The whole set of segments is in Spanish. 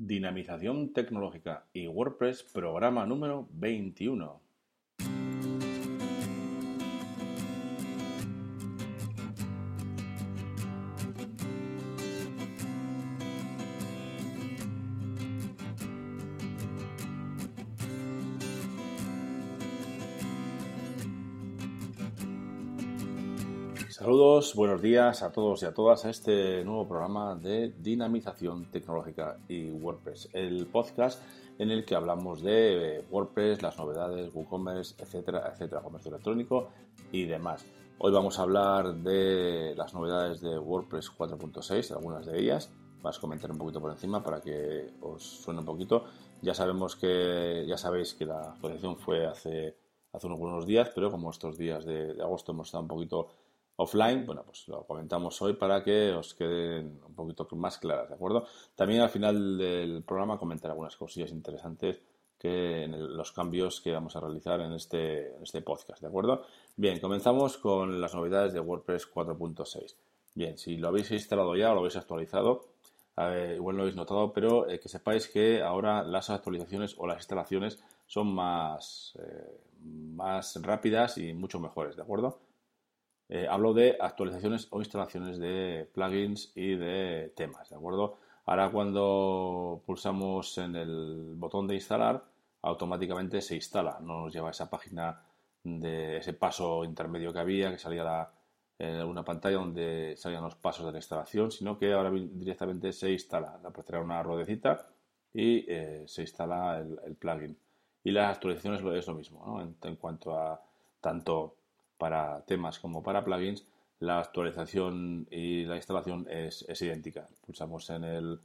Dinamización tecnológica y WordPress, programa número 21. Saludos, buenos días a todos y a todas a este nuevo programa de dinamización tecnológica y WordPress, el podcast en el que hablamos de WordPress, las novedades, WooCommerce, etcétera, etcétera, comercio electrónico y demás. Hoy vamos a hablar de las novedades de WordPress 4.6, algunas de ellas. Vas a comentar un poquito por encima para que os suene un poquito. Ya sabemos que, ya sabéis que la actualización fue hace, hace unos días, pero como estos días de agosto hemos estado un poquito offline, bueno, pues lo comentamos hoy para que os queden un poquito más claras, ¿de acuerdo? También al final del programa comentaré algunas cosillas interesantes que en los cambios que vamos a realizar en este, este podcast, ¿de acuerdo? Bien, comenzamos con las novedades de WordPress 4.6. Bien, si lo habéis instalado ya o lo habéis actualizado, igual lo habéis notado, pero eh, que sepáis que ahora las actualizaciones o las instalaciones son más, eh, más rápidas y mucho mejores, ¿de acuerdo? Eh, hablo de actualizaciones o instalaciones de plugins y de temas, ¿de acuerdo? Ahora cuando pulsamos en el botón de instalar, automáticamente se instala, no nos lleva a esa página de ese paso intermedio que había, que salía eh, una pantalla donde salían los pasos de la instalación, sino que ahora directamente se instala, aparecerá una ruedecita y eh, se instala el, plugin. Y las actualizaciones es lo mismo, en cuanto a tanto para temas como para plugins, la actualización y la instalación es, idéntica. Pulsamos en el,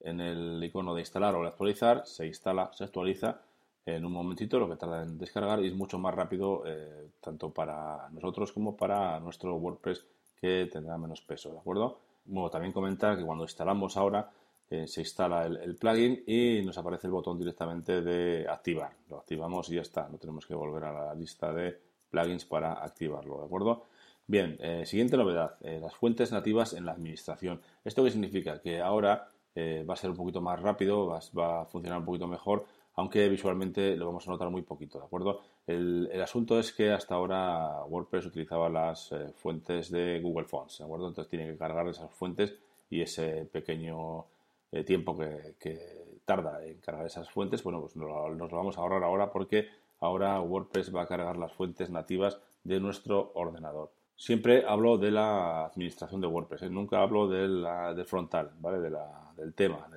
en el icono de instalar o de actualizar, se instala, se actualiza en un momentito, lo que tarda en descargar y es mucho más rápido eh, tanto para nosotros como para nuestro WordPress que tendrá menos peso, ¿de acuerdo? Bueno, también comentar que cuando instalamos ahora eh, se instala el, plugin y nos aparece el botón directamente de activar. Lo activamos y ya está, no tenemos que volver a la lista de plugins para activarlo, ¿de acuerdo? Bien, eh, siguiente novedad, eh, las fuentes nativas en la administración. ¿Esto qué significa? Que ahora eh, va a ser un poquito más rápido, va, a funcionar un poquito mejor, aunque visualmente lo vamos a notar muy poquito, ¿de acuerdo? El, el asunto es que hasta ahora WordPress utilizaba las fuentes de Google Fonts, ¿de acuerdo? Entonces tiene que cargar esas fuentes y ese pequeño tiempo que, tarda en cargar esas fuentes, bueno, pues nos lo vamos a ahorrar ahora porque ahora WordPress va a cargar las fuentes nativas de nuestro ordenador. Siempre hablo de la administración de WordPress, ¿eh? nunca hablo de la, del frontal, ¿vale? del tema,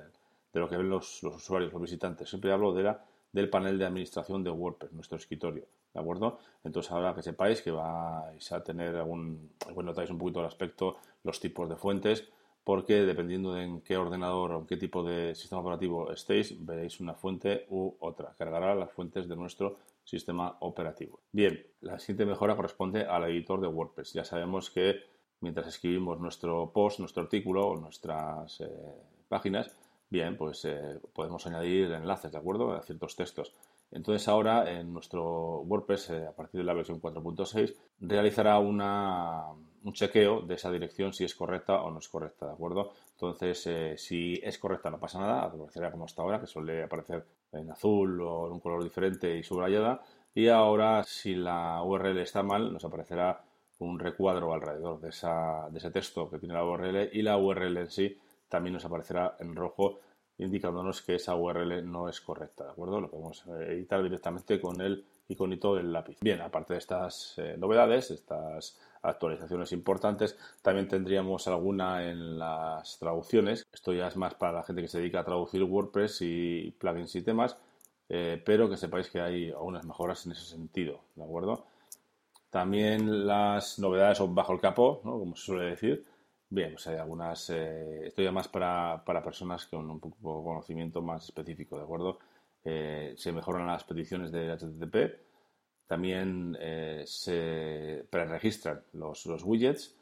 de, lo que ven los, usuarios, los visitantes. Siempre hablo de la, del panel de administración de WordPress, nuestro escritorio. ¿De acuerdo? Entonces, ahora que sepáis que vais a tener algún. Bueno, notáis un poquito el aspecto, los tipos de fuentes, porque dependiendo de en qué ordenador o en qué tipo de sistema operativo estéis, veréis una fuente u otra. Cargará las fuentes de nuestro sistema operativo. Bien, la siguiente mejora corresponde al editor de WordPress. Ya sabemos que mientras escribimos nuestro post, nuestro artículo o nuestras eh, páginas, bien, pues eh, podemos añadir enlaces, ¿de acuerdo? A ciertos textos. Entonces ahora en nuestro WordPress, eh, a partir de la versión 4.6, realizará una, un chequeo de esa dirección si es correcta o no es correcta, ¿de acuerdo? Entonces, si es correcta no pasa nada, aparecerá como hasta ahora, que suele aparecer en azul o en un color diferente y subrayada. Y ahora, si la URL está mal, nos aparecerá un recuadro alrededor de, esa, de ese texto que tiene la URL y la URL en sí también nos aparecerá en rojo indicándonos que esa URL no es correcta, ¿de acuerdo? Lo podemos editar directamente con el iconito del lápiz. Bien, aparte de estas eh, novedades, estas actualizaciones importantes, también tendríamos alguna en las traducciones. Esto ya es más para la gente que se dedica a traducir WordPress y plugins y temas, eh, pero que sepáis que hay algunas mejoras en ese sentido, ¿de acuerdo? También las novedades son bajo el capó, ¿no? como se suele decir. Bien, pues hay algunas, eh, esto ya más para, para personas con un poco conocimiento más específico, ¿de acuerdo? Eh, se mejoran las peticiones de HTTP, también eh, se preregistran los, widgets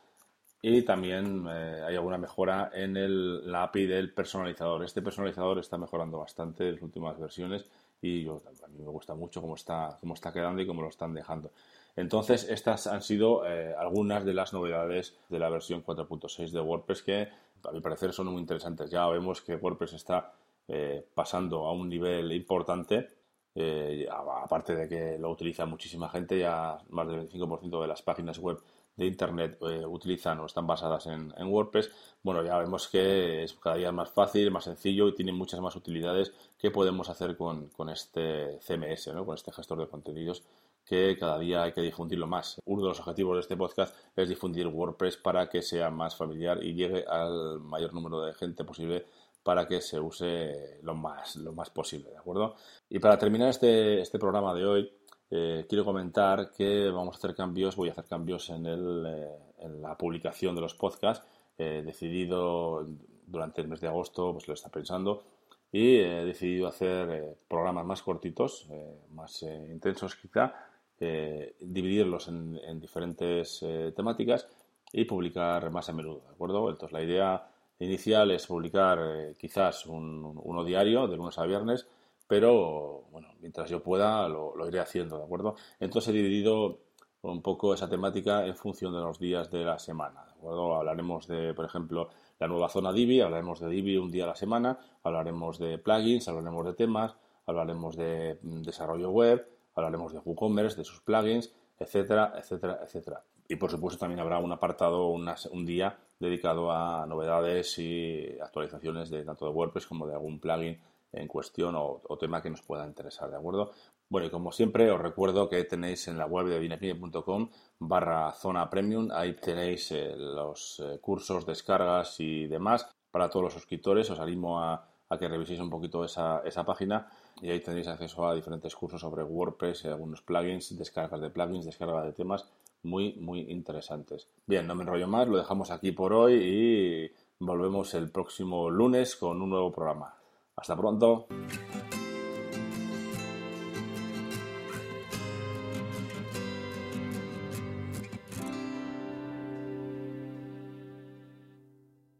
y también eh, hay alguna mejora en el, la API del personalizador. Este personalizador está mejorando bastante en las últimas versiones y yo, a mí me gusta mucho cómo está, cómo está quedando y cómo lo están dejando. Entonces, estas han sido algunas de las novedades de la versión 4.6 de WordPress que, a mi parecer, son muy interesantes. Ya vemos que WordPress está eh, pasando a un nivel importante. Eh, aparte de que lo utiliza muchísima gente, ya más del 25% de las páginas web de Internet eh, utilizan o están basadas en, WordPress, bueno, ya vemos que es cada día más fácil, más sencillo y tiene muchas más utilidades que podemos hacer con, este CMS, ¿no? con este gestor de contenidos que cada día hay que difundirlo más. Uno de los objetivos de este podcast es difundir WordPress para que sea más familiar y llegue al mayor número de gente posible para que se use lo más, lo más posible, ¿de acuerdo? Y para terminar este, este programa de hoy, eh, quiero comentar que vamos a hacer cambios, voy a hacer cambios en, el, eh, en la publicación de los podcasts. He decidido durante el mes de agosto, pues lo está pensando, y he decidido hacer eh, programas más cortitos, más intensos quizá, dividirlos en, en diferentes temáticas y publicar más a menudo, ¿de acuerdo? Entonces la idea inicial es publicar quizás un, uno diario, de lunes a viernes, pero bueno, mientras yo pueda lo, iré haciendo, ¿de acuerdo? Entonces he dividido un poco esa temática en función de los días de la semana, ¿de acuerdo? Hablaremos de, por ejemplo, la nueva zona Divi, hablaremos de Divi un día a la semana, hablaremos de plugins, hablaremos de temas, hablaremos de mm, desarrollo web, hablaremos de WooCommerce, de sus plugins, etcétera, etcétera, etcétera. Y por supuesto también habrá un apartado, un día dedicado a novedades y actualizaciones de tanto de WordPress como de algún plugin en cuestión o, tema que nos pueda interesar, ¿de acuerdo? Bueno, y como siempre os recuerdo que tenéis en la web de binepime.com barra zona premium, ahí tenéis eh, los eh, cursos, descargas y demás para todos los suscriptores. Os animo a, que reviséis un poquito esa, esa, página y ahí tenéis acceso a diferentes cursos sobre WordPress, algunos plugins, descargas de plugins, descarga de temas muy, muy interesantes. Bien, no me enrollo más, lo dejamos aquí por hoy y volvemos el próximo lunes con un nuevo programa. Hasta pronto.